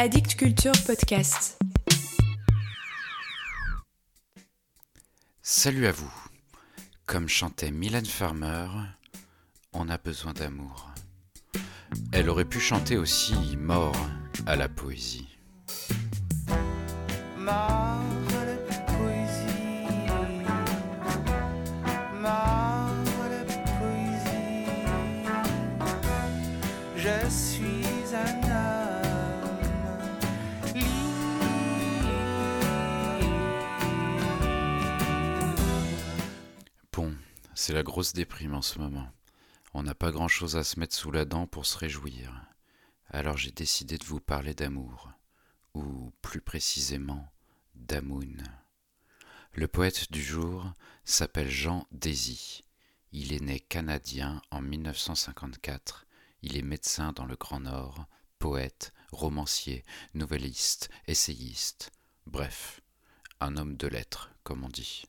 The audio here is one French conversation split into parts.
Addict Culture Podcast. Salut à vous. Comme chantait Mylène Farmer, on a besoin d'amour. Elle aurait pu chanter aussi mort à la poésie. C'est la grosse déprime en ce moment. On n'a pas grand-chose à se mettre sous la dent pour se réjouir. Alors j'ai décidé de vous parler d'amour, ou plus précisément d'Amoun. Le poète du jour s'appelle Jean Désy. Il est né canadien en 1954. Il est médecin dans le Grand Nord, poète, romancier, nouvelliste, essayiste. Bref, un homme de lettres, comme on dit.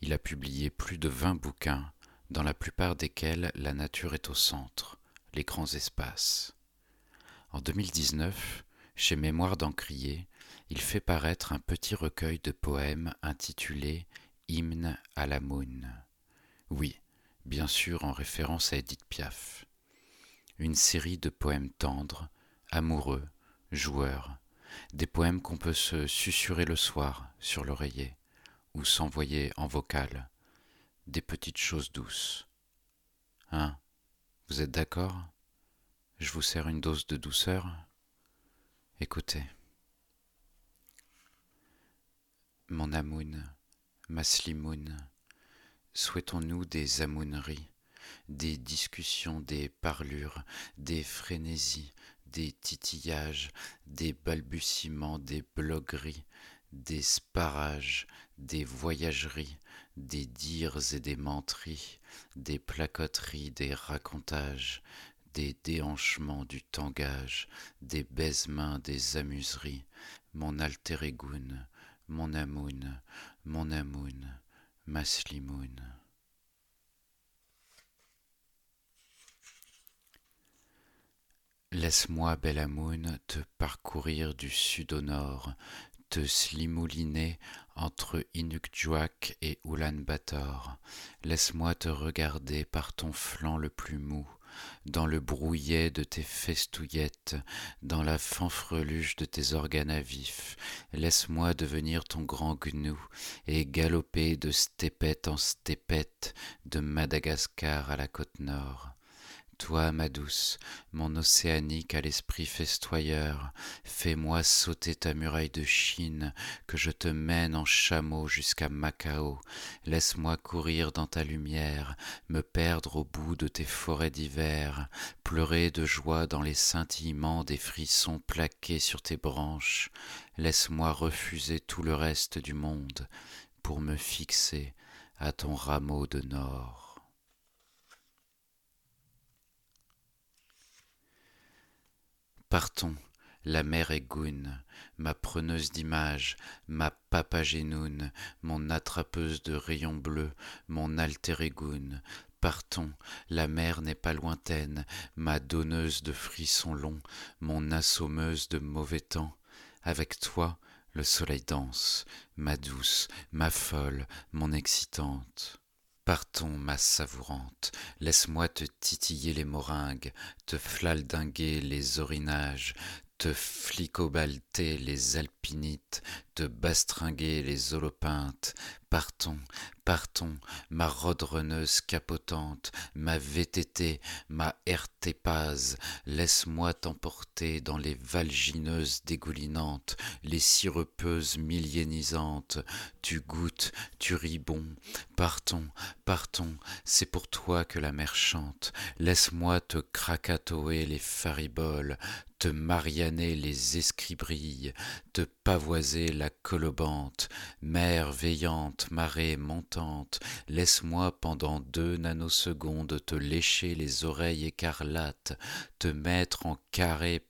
Il a publié plus de vingt bouquins, dans la plupart desquels la nature est au centre, les grands espaces. En 2019, chez Mémoire d'Encrier, il fait paraître un petit recueil de poèmes intitulé Hymne à la Moune. Oui, bien sûr en référence à Edith Piaf. Une série de poèmes tendres, amoureux, joueurs, des poèmes qu'on peut se susurrer le soir sur l'oreiller s'envoyer en vocal, des petites choses douces. Hein? Vous êtes d'accord? Je vous sers une dose de douceur? Écoutez. Mon amoun, ma slimoun, souhaitons-nous des amouneries, des discussions, des parlures, des frénésies, des titillages, des balbutiements, des blogueries, des sparages, des voyageries, des dires et des menteries, des placoteries, des racontages, des déhanchements du tangage, des baisements, des amuseries, mon altérégoun, mon amoun, mon amoun, ma slimoun. Laisse-moi, belle amoun, te parcourir du sud au nord, te slimouliner entre Inukjuak et Oulan-Bator. Laisse-moi te regarder par ton flanc le plus mou, dans le brouillet de tes festouillettes, dans la fanfreluche de tes organes à vif. Laisse-moi devenir ton grand gnou et galoper de stépette en stépette, de Madagascar à la côte nord. Toi, ma douce, mon océanique à l'esprit festoyeur, fais-moi sauter ta muraille de Chine, que je te mène en chameau jusqu'à Macao. Laisse-moi courir dans ta lumière, me perdre au bout de tes forêts d'hiver, pleurer de joie dans les scintillements des frissons plaqués sur tes branches. Laisse-moi refuser tout le reste du monde pour me fixer à ton rameau de nord. Partons, la mer est goune, ma preneuse d'images, ma papagénoune, mon attrapeuse de rayons bleus, mon altérégoune. Partons, la mer n'est pas lointaine, ma donneuse de frissons longs, mon assommeuse de mauvais temps. Avec toi, le soleil danse, ma douce, ma folle, mon excitante. Partons, ma savourante, laisse-moi te titiller les moringues, te flaldinguer les orinages, te flicobalter les alpinites, te bastringuer les holopintes. Partons, partons, ma rodreneuse capotante, ma VTT, ma RT laisse-moi t'emporter dans les valgineuses dégoulinantes, les sirupeuses milliénisantes. Tu goûtes, tu ris bon. Partons, partons, c'est pour toi que la mer chante. Laisse-moi te krakatoer les fariboles, te marianer les escribrilles, te pavoiser la colobante, mer veillante, marée montante, laisse-moi pendant deux nanosecondes te lécher les oreilles écarlates, te mettre en carré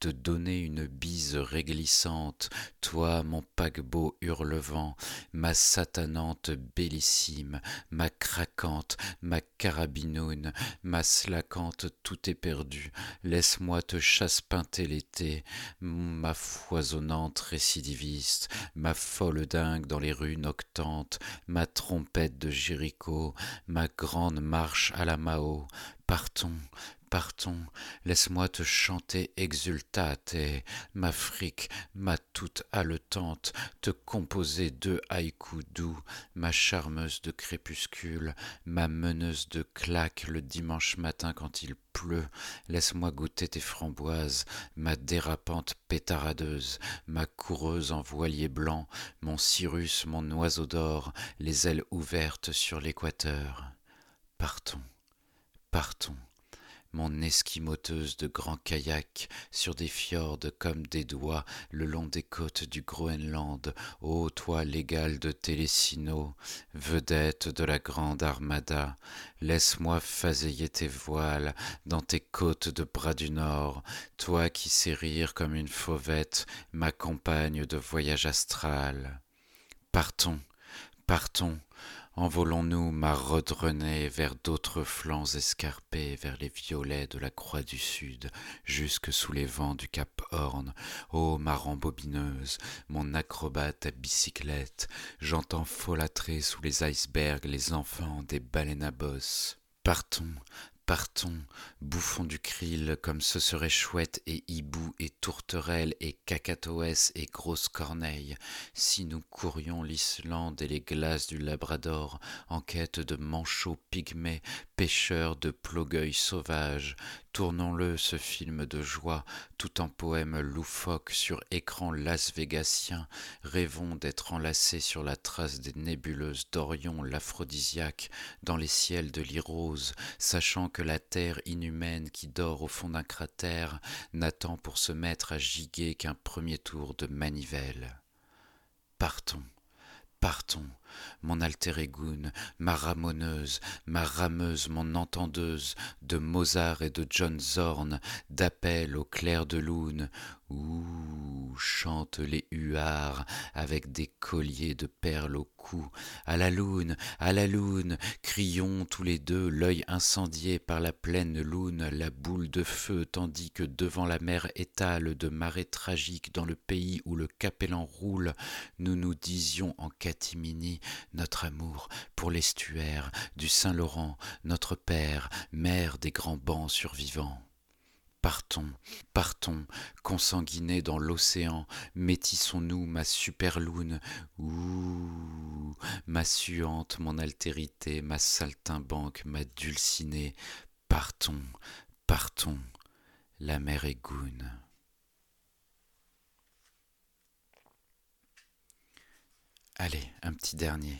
te donner une bise réglissante, toi mon paquebot hurlevent, ma satanante bellissime, ma craquante, ma carabinoune, ma slaquante, tout est perdu, laisse-moi te chasse-pinter l'été, ma foisonnante récidiviste, ma folle dingue dans les rues noctantes, ma trompette de Jéricho, ma grande marche à la Mao, partons, partons, laisse-moi te chanter exultate, ma frique, ma toute haletante, te composer deux haïkus doux, ma charmeuse de crépuscule, ma meneuse de claques le dimanche matin quand il pleut, laisse-moi goûter tes framboises, ma dérapante pétaradeuse, ma coureuse en voilier blanc, mon Cyrus, mon oiseau d'or, les ailes ouvertes sur l'équateur. Partons, partons mon esquimoteuse de grands kayaks sur des fjords comme des doigts le long des côtes du Groenland, ô toi l'égal de Télésino, vedette de la grande armada, laisse-moi faseiller tes voiles dans tes côtes de bras du nord, toi qui sais rire comme une fauvette, ma compagne de voyage astral. Partons, partons, Envolons-nous, ma Renée, vers d'autres flancs escarpés, vers les violets de la croix du Sud, jusque sous les vents du Cap Horn. Ô ma rembobineuse, mon acrobate à bicyclette, j'entends folâtrer sous les icebergs les enfants des baleines à bosse. Partons, Partons, bouffons du krill comme ce serait chouette et hibou et tourterelle et cacatoès et grosse corneille, si nous courions l'Islande et les glaces du Labrador en quête de manchots pygmées, pêcheurs de plogueuils sauvages, Tournons-le, ce film de joie, tout en poème loufoque sur écran las-végasien, rêvons d'être enlacés sur la trace des nébuleuses d'Orion l'aphrodisiaque, dans les ciels de l'Irose, sachant que la terre inhumaine qui dort au fond d'un cratère n'attend pour se mettre à giguer qu'un premier tour de manivelle. Partons, partons, mon altérégoune, ma ramoneuse, ma rameuse, mon entendeuse, de Mozart et de John Zorn, d'appel au clair de lune, Ouh, chantent les huards avec des colliers de perles au cou. À la lune, à la lune, crions tous les deux, l'œil incendié par la pleine lune, la boule de feu, tandis que devant la mer étale de marées tragiques dans le pays où le capellan roule, nous nous disions en catimini notre amour pour l'estuaire du Saint-Laurent, notre père, mère des grands bancs survivants. Partons, partons, consanguinés dans l'océan, métissons-nous, ma superlune, ouh, ma suante, mon altérité, ma saltimbanque, ma dulcinée, partons, partons, la mer est goune. Allez, un petit dernier.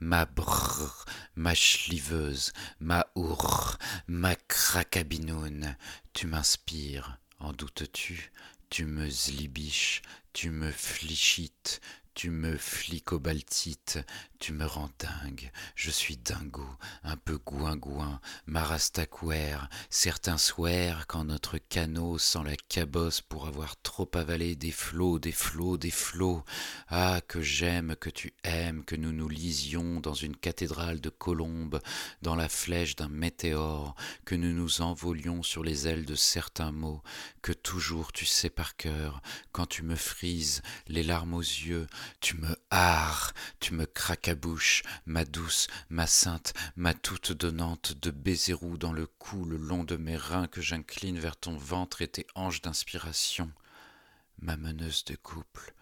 Ma brrr, ma chliveuse, ma ourr, ma cracabinoune, tu m'inspires, en doutes-tu, tu me zlibiches, tu me flichites, tu me flicobaltites, tu me rends dingue, je suis dingo, un peu gouin-gouin, marastacouer, certains souhaires quand notre canot sent la cabosse pour avoir trop avalé des flots, des flots, des flots. Ah, que j'aime, que tu aimes, que nous nous lisions dans une cathédrale de colombes, dans la flèche d'un météore, que nous nous envolions sur les ailes de certains mots, que toujours tu sais par cœur, quand tu me frises, les larmes aux yeux, tu me hares, tu me craques ma douce, ma sainte, ma toute donnante de baisers dans le cou, le long de mes reins que j'incline vers ton ventre et tes hanches d'inspiration, ma meneuse de couple,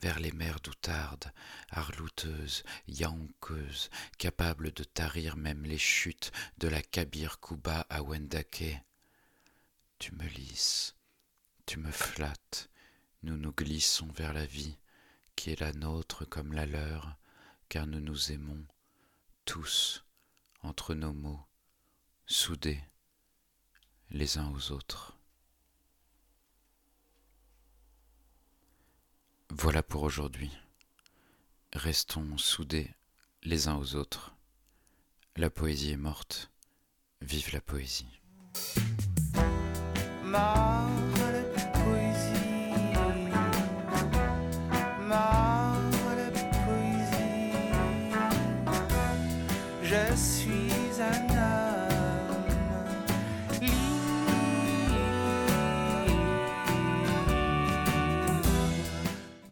vers les mers doutardes, arlouteuse, yaonqueuse, capable de tarir même les chutes de la Kabir Kuba à Wendake. Tu me lisses, tu me flattes, nous nous glissons vers la vie, qui est la nôtre comme la leur, car nous nous aimons tous entre nos mots, soudés les uns aux autres. Voilà pour aujourd'hui. Restons soudés les uns aux autres. La poésie est morte. Vive la poésie.